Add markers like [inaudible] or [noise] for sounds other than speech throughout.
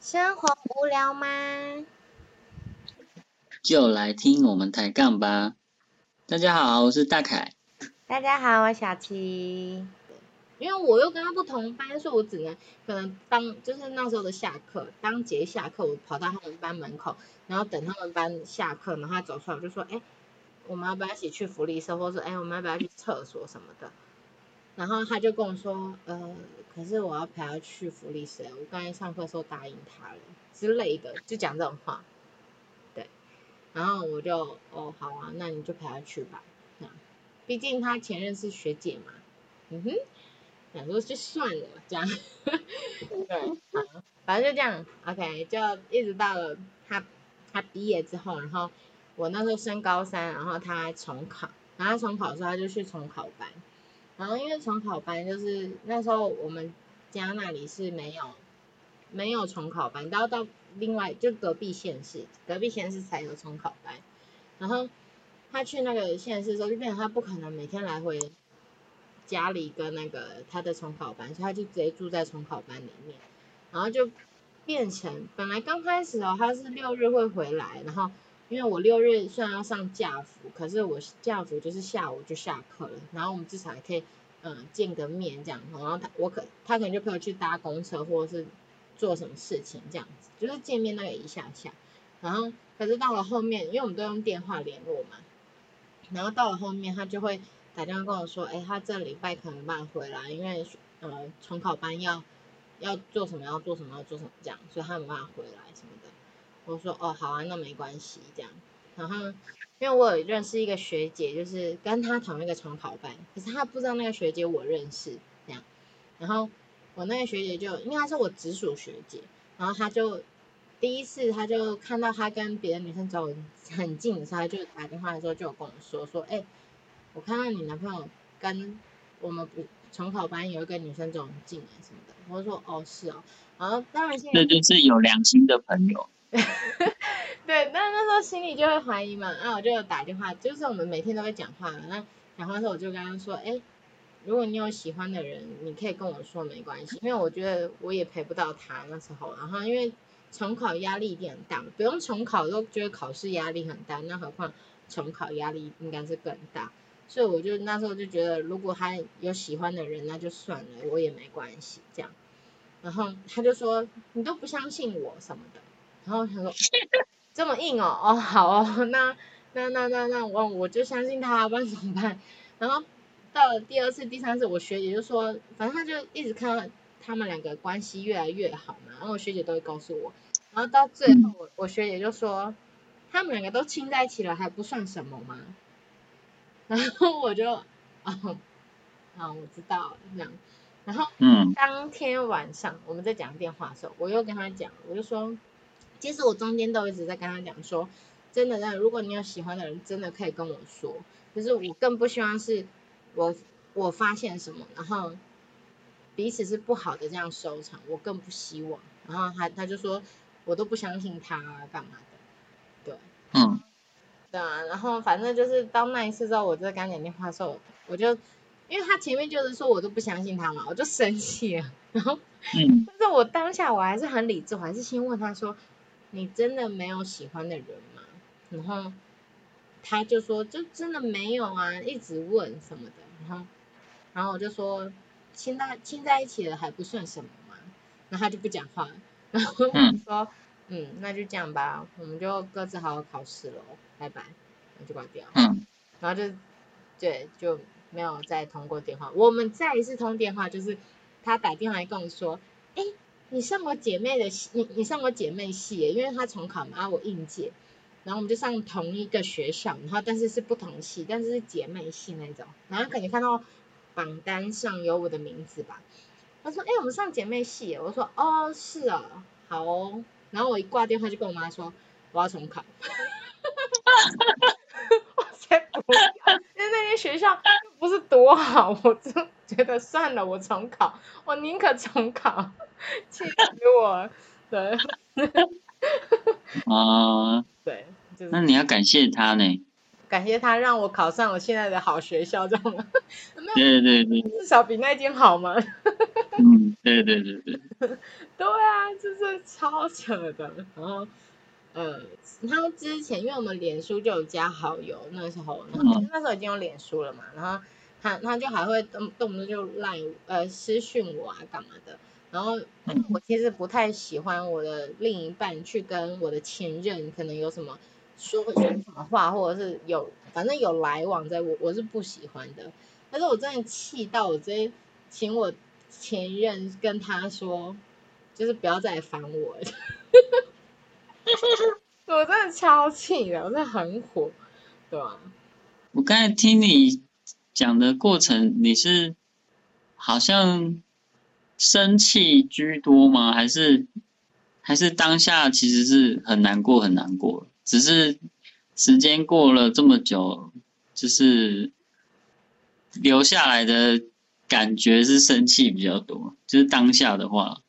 生活无聊吗？就来听我们抬杠吧。大家好，我是大凯。大家好，我小七。因为我又跟他不同班，所以我只能可能当就是那时候的下课，当节下课，我跑到他们班门口，然后等他们班下课，然后他走出来，我就说，哎，我们要不要一起去福利社，或者说，哎，我们要不要去厕所什么的？然后他就跟我说，呃，可是我要陪他去福利社，我刚才上课时候答应他了之类的，就讲这种话。对，然后我就，哦，好啊，那你就陪他去吧。那毕竟他前任是学姐嘛，嗯哼。想说就算了，这样，[laughs] 对，好，反正就这样，OK，就一直到了他他毕业之后，然后我那时候升高三，然后他重考，然后重考的时候他就去重考班，然后因为重考班就是那时候我们家那里是没有没有重考班，都要到另外就隔壁县市，隔壁县市才有重考班，然后他去那个县市的时候，就变成他不可能每天来回。家里跟那个他的重考班，所以他就直接住在重考班里面，然后就变成本来刚开始哦，他是六日会回来，然后因为我六日虽然要上假服，可是我假服就是下午就下课了，然后我们至少还可以嗯见个面这样，然后他我可他可能就陪我去搭公车或者是做什么事情这样子，就是见面那个一下下，然后可是到了后面，因为我们都用电话联络嘛，然后到了后面他就会。打电话跟我说，哎，他这礼拜可能慢回来，因为呃重考班要要做什么要做什么要做什么这样，所以他没办法回来什么的。我说哦好啊，那没关系这样。然后因为我有认识一个学姐，就是跟她同一个重考班，可是她不知道那个学姐我认识这样。然后我那个学姐就应该是我直属学姐，然后她就第一次她就看到她跟别的女生走很近的时候，就打电话的时候就有跟我说说，哎。我看到你男朋友跟我们不重考班有一个女生走很近啊什么的，我就说哦是哦，然后当然现在这就是有良心的朋友，[laughs] 对，但那时候心里就会怀疑嘛，那我就打电话，就是我们每天都会讲话，那讲话的时候我就跟他说，哎，如果你有喜欢的人，你可以跟我说没关系，因为我觉得我也陪不到他那时候，然后因为重考压力一定很大，不用重考都觉得考试压力很大，那何况重考压力应该是更大。所以我就那时候就觉得，如果他有喜欢的人，那就算了，我也没关系这样。然后他就说你都不相信我什么的，然后他说这么硬哦，哦好哦，那那那那那我我就相信他，不然怎么办？然后到了第二次、第三次，我学姐就说，反正他就一直看到他们两个关系越来越好嘛，然后我学姐都会告诉我，然后到最后我我学姐就说，他们两个都亲在一起了，还不算什么吗？[laughs] 然后我就，哦，啊，我知道了这样，然后，嗯，当天晚上我们在讲电话的时候，我又跟他讲，我就说，其实我中间都一直在跟他讲说，真的，真的，如果你有喜欢的人，真的可以跟我说，可是我更不希望是我我发现什么，然后彼此是不好的这样收场，我更不希望。然后他他就说，我都不相信他干嘛的，对，嗯。对啊，然后反正就是到那一次之后，我在跟他讲电话的时候，我就因为他前面就是说我都不相信他嘛，我就生气了。然后，嗯，但是我当下我还是很理智，我还是先问他说：“你真的没有喜欢的人吗？”然后他就说：“就真的没有啊，一直问什么的。”然后，然后我就说：“亲在亲在一起了还不算什么嘛。”然后他就不讲话，然后我说。嗯，那就这样吧，我们就各自好好考试喽，拜拜，我就挂掉。嗯，然后就，对，就没有再通过电话。我们再一次通电话，就是他打电话来跟我说，哎，你上我姐妹的，你你上我姐妹系，因为她重考嘛，我应届，然后我们就上同一个学校，然后但是是不同系，但是是姐妹系那种，然后可能看到榜单上有我的名字吧。她说，哎，我们上姐妹系，我说，哦，是哦，好哦。然后我一挂电话就跟我妈说我要重考，[laughs] 我才不要，因为那些学校不是多好，我就觉得算了，我重考，我宁可重考，[laughs] 气死我，对，啊，[laughs] 对，那你要感谢他呢，感谢他让我考上我现在的好学校，这样 [laughs] 吗？对对对，至少比那间好嘛？嗯，对对对对。对啊，就是超扯的。然后，呃，他们之前因为我们脸书就有加好友，那时候，然后那时候已经有脸书了嘛，然后他他就还会动动不动就赖呃私讯我啊干嘛的。然后我其实不太喜欢我的另一半去跟我的前任可能有什么说说什么话，或者是有反正有来往在，我我是不喜欢的。但是我真的气到我直接请我前任跟他说，就是不要再烦我。[laughs] [laughs] 我真的超气的，我真的很火，对吧？我刚才听你讲的过程，你是好像。生气居多吗？还是还是当下其实是很难过很难过，只是时间过了这么久，就是留下来的感觉是生气比较多。就是当下的话，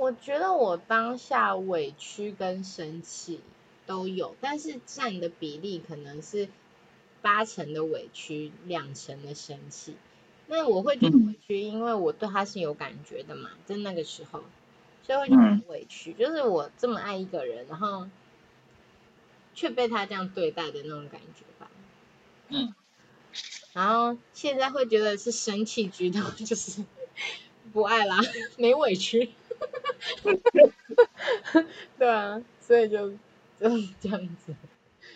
我觉得我当下委屈跟生气都有，但是占的比例可能是八成的委屈，两成的生气。那我会觉得委屈，因为我对他是有感觉的嘛，在那个时候，所以会觉得很委屈，就是我这么爱一个人，然后却被他这样对待的那种感觉吧。嗯。然后现在会觉得是生气居多，[laughs] 就是不爱啦，没委屈。[laughs] 对啊，所以就就是这样子。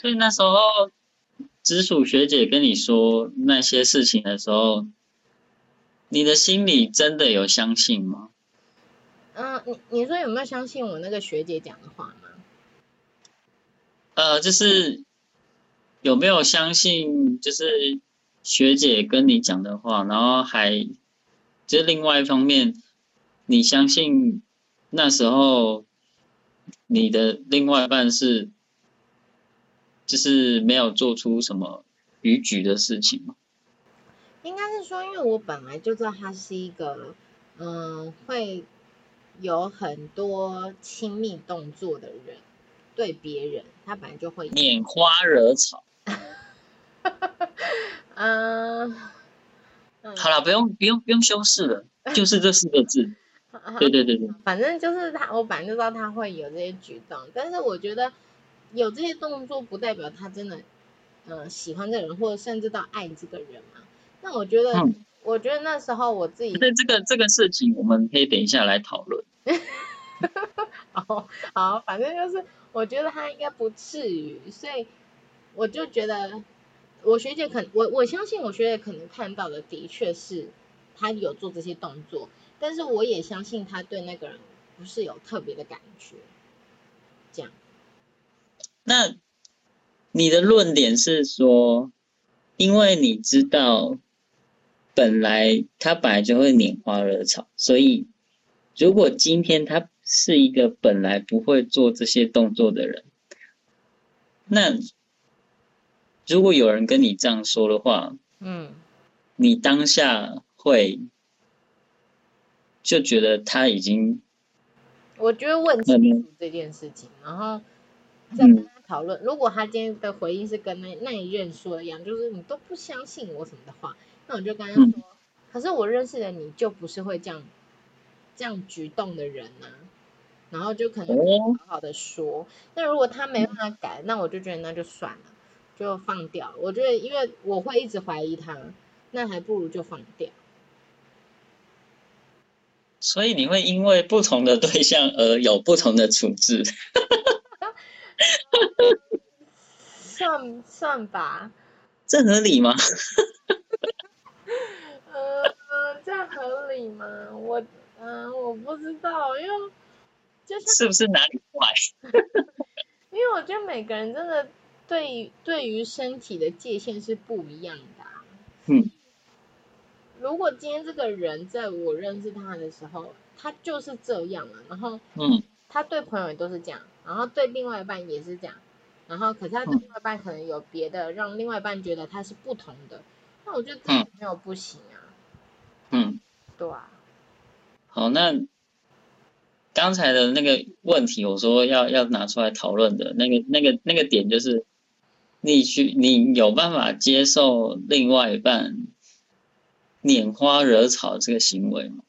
所以那时候，直属学姐跟你说那些事情的时候。你的心里真的有相信吗？嗯，你你说有没有相信我那个学姐讲的话吗？呃，就是有没有相信，就是学姐跟你讲的话，然后还就是另外一方面，你相信那时候你的另外一半是就是没有做出什么逾矩的事情吗？应该是说，因为我本来就知道他是一个，嗯，会有很多亲密动作的人，对别人，他本来就会拈花惹草。嗯，[laughs] 好了，不用不用不用修饰了，就是这四个字。[laughs] 对对对对，反正就是他，我本来就知道他会有这些举动，但是我觉得有这些动作不代表他真的，嗯，喜欢这个人，或者甚至到爱这个人嘛。那我觉得，我觉得那时候我自己对这个这个事情，我们可以等一下来讨论。[laughs] 好，好，反正就是我觉得他应该不至于，所以我就觉得我学姐可我我相信我学姐可能看到的的确是他有做这些动作，但是我也相信他对那个人不是有特别的感觉。这样，那你的论点是说，因为你知道。本来他本来就会拈花惹草，所以如果今天他是一个本来不会做这些动作的人，那如果有人跟你这样说的话，嗯，你当下会就觉得他已经，我觉得问清楚这件事情，然后再跟他讨论。如果他今天的回应是跟那那一任说的一样，就是你都不相信我什么的话。那我就跟他说，可是我认识的你就不是会这样这样举动的人呐，然后就可能好好的说。那如果他没办法改，那我就觉得那就算了，就放掉。我觉得因为我会一直怀疑他，那还不如就放掉。所以你会因为不同的对象而有不同的处置？算算吧，这合理吗？呃，这样合理吗？我，嗯，我不知道，因为就是是不是哪里坏？[laughs] 因为我觉得每个人真的对对于身体的界限是不一样的。嗯。如果今天这个人在我认识他的时候，他就是这样了，然后，嗯，他对朋友也都是这样，然后对另外一半也是这样，然后可是他的另外一半可能有别的，让另外一半觉得他是不同的。那我觉得没有不行啊。嗯，对啊。好，那刚才的那个问题，我说要要拿出来讨论的那个那个那个点，就是你去你有办法接受另外一半拈花惹草这个行为吗？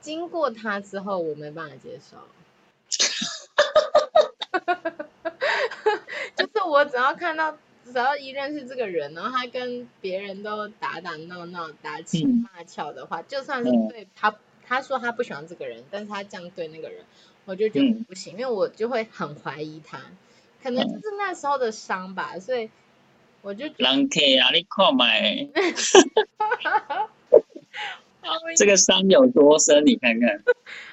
经过他之后，我没办法接受。[laughs] 就是我只要看到，只要一认识这个人，然后他跟别人都打打闹闹、打情骂俏的话，就算是对他，他说他不喜欢这个人，但是他这样对那个人，我就觉得不行，因为我就会很怀疑他，可能就是那时候的伤吧，所以我就。人客啊，你看买。[laughs] 这个伤有多深？你看看。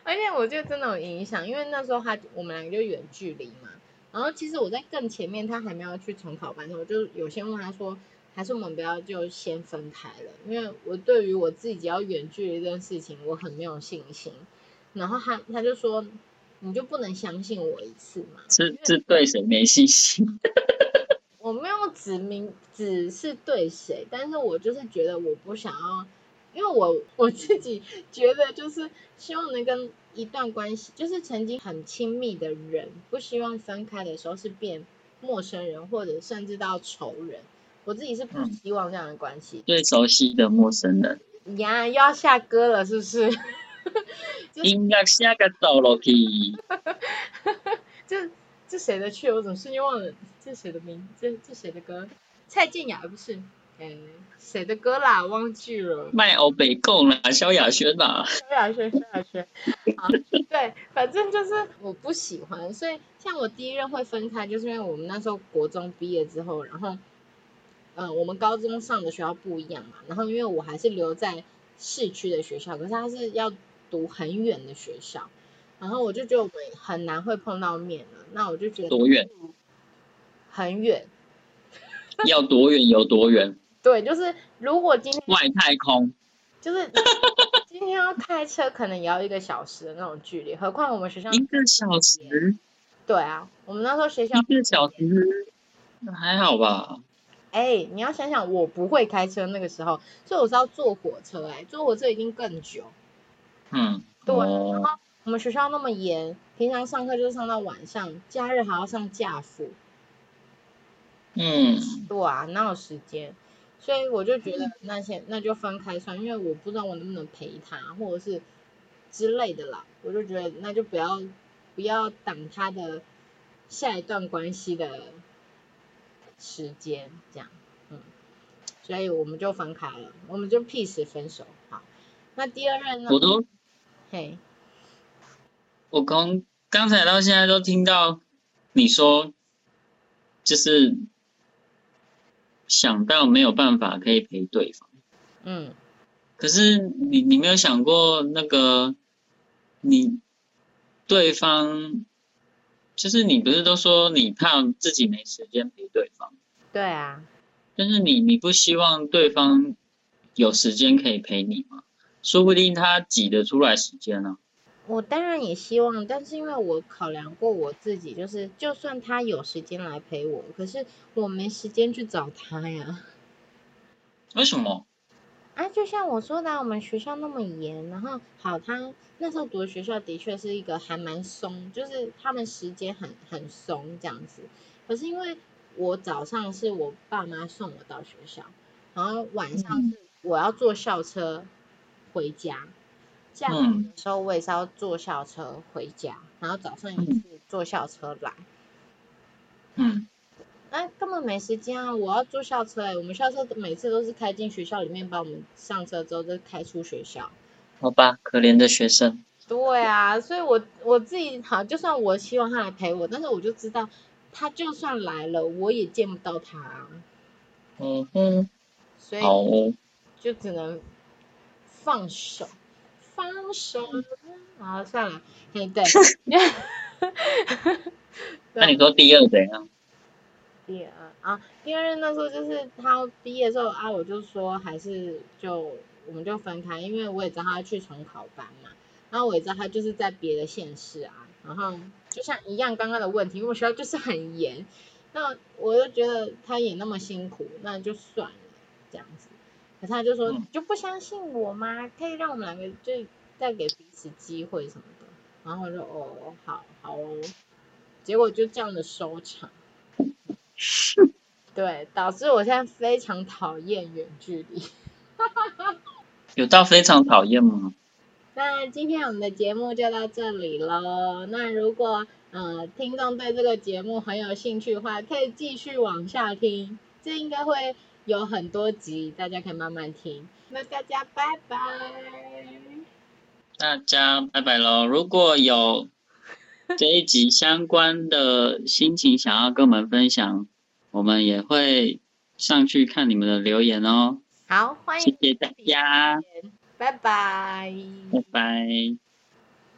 而且我觉得真的有影响，因为那时候他我们两个就远距离嘛。然后其实我在更前面，他还没有去重考班的时候，就有先问他说，还是我们不要就先分开了，因为我对于我自己要远距离这件事情，我很没有信心。然后他他就说，你就不能相信我一次嘛？是是对谁没信心？指明指是对谁，但是我就是觉得我不想要。因为我我自己觉得，就是希望能跟一段关系，就是曾经很亲密的人，不希望分开的时候是变陌生人，或者甚至到仇人。我自己是不希望这样的关系。最熟悉的陌生人。呀，又要下歌了，是不是？[laughs] 音乐下个走楼梯。[laughs] 这这谁的去？我怎么瞬间忘了？这谁的名？这这谁的歌？蔡健雅不是？哎，谁的歌啦？忘记了。卖欧北贡啦，萧亚轩啦。萧亚轩，萧亚轩。好，对，反正就是我不喜欢，所以像我第一任会分开，就是因为我们那时候国中毕业之后，然后，嗯，我们高中上的学校不一样嘛，然后因为我还是留在市区的学校，可是他是要读很远的学校，然后我就觉得我们很难会碰到面了，那我就觉得多远？很远。[laughs] 要多远有多远。对，就是如果今天外太空，就是 [laughs] 今天要开车，可能也要一个小时的那种距离，何况我们学校一个小时。对啊，我们那时候学校一个小时，还好吧？哎，你要想想，我不会开车那个时候，所以我是要坐火车，哎，坐火车已经更久。嗯，对。然后我们学校那么严，平常上课就是上到晚上，假日还要上假辅。嗯，对啊，哪有时间？所以我就觉得那些那就分开算，因为我不知道我能不能陪他，或者是之类的啦。我就觉得那就不要不要挡他的下一段关系的时间，这样，嗯，所以我们就分开了，我们就 peace 分手。好，那第二任呢？我都，嘿，我从刚才到现在都听到你说，就是。想到没有办法可以陪对方，嗯，可是你你没有想过那个你对方，就是你不是都说你怕自己没时间陪对方？对啊，但是你你不希望对方有时间可以陪你吗？说不定他挤得出来时间呢。我当然也希望，但是因为我考量过我自己，就是就算他有时间来陪我，可是我没时间去找他呀。为什么？啊，就像我说的，我们学校那么严，然后好，他那时候读的学校的确是一个还蛮松，就是他们时间很很松这样子。可是因为我早上是我爸妈送我到学校，然后晚上是我要坐校车回家。下午的时候我也是要坐校车回家，然后早上也是坐校车来。嗯，那根本没时间啊！我要坐校车哎，我们校车每次都是开进学校里面，把我们上车之后再开出学校。好吧，可怜的学生。对啊，所以我我自己好，就算我希望他来陪我，但是我就知道，他就算来了，我也见不到他。嗯哼。所以就只能放手。放手，啊，算了，嘿，对。[laughs] 那你说第二怎样？第二啊，第二那时候就是他毕业的时候啊，我就说还是就我们就分开，因为我也知道他去重考班嘛，然后我也知道他就是在别的县市啊，然后就像一样刚刚的问题，因为学校就是很严，那我就觉得他也那么辛苦，那就算了这样子。可他就说就不相信我吗？可以让我们两个就再给彼此机会什么的。然后我就哦，好好哦。结果就这样的收场。对，导致我现在非常讨厌远距离。[laughs] 有到非常讨厌吗？那今天我们的节目就到这里喽。那如果呃听众对这个节目很有兴趣的话，可以继续往下听，这应该会有很多集，大家可以慢慢听。那大家拜拜。大家拜拜喽！如果有这一集相关的心情想要跟我们分享，我们也会上去看你们的留言哦。好，欢迎谢谢大家，拜拜。拜拜。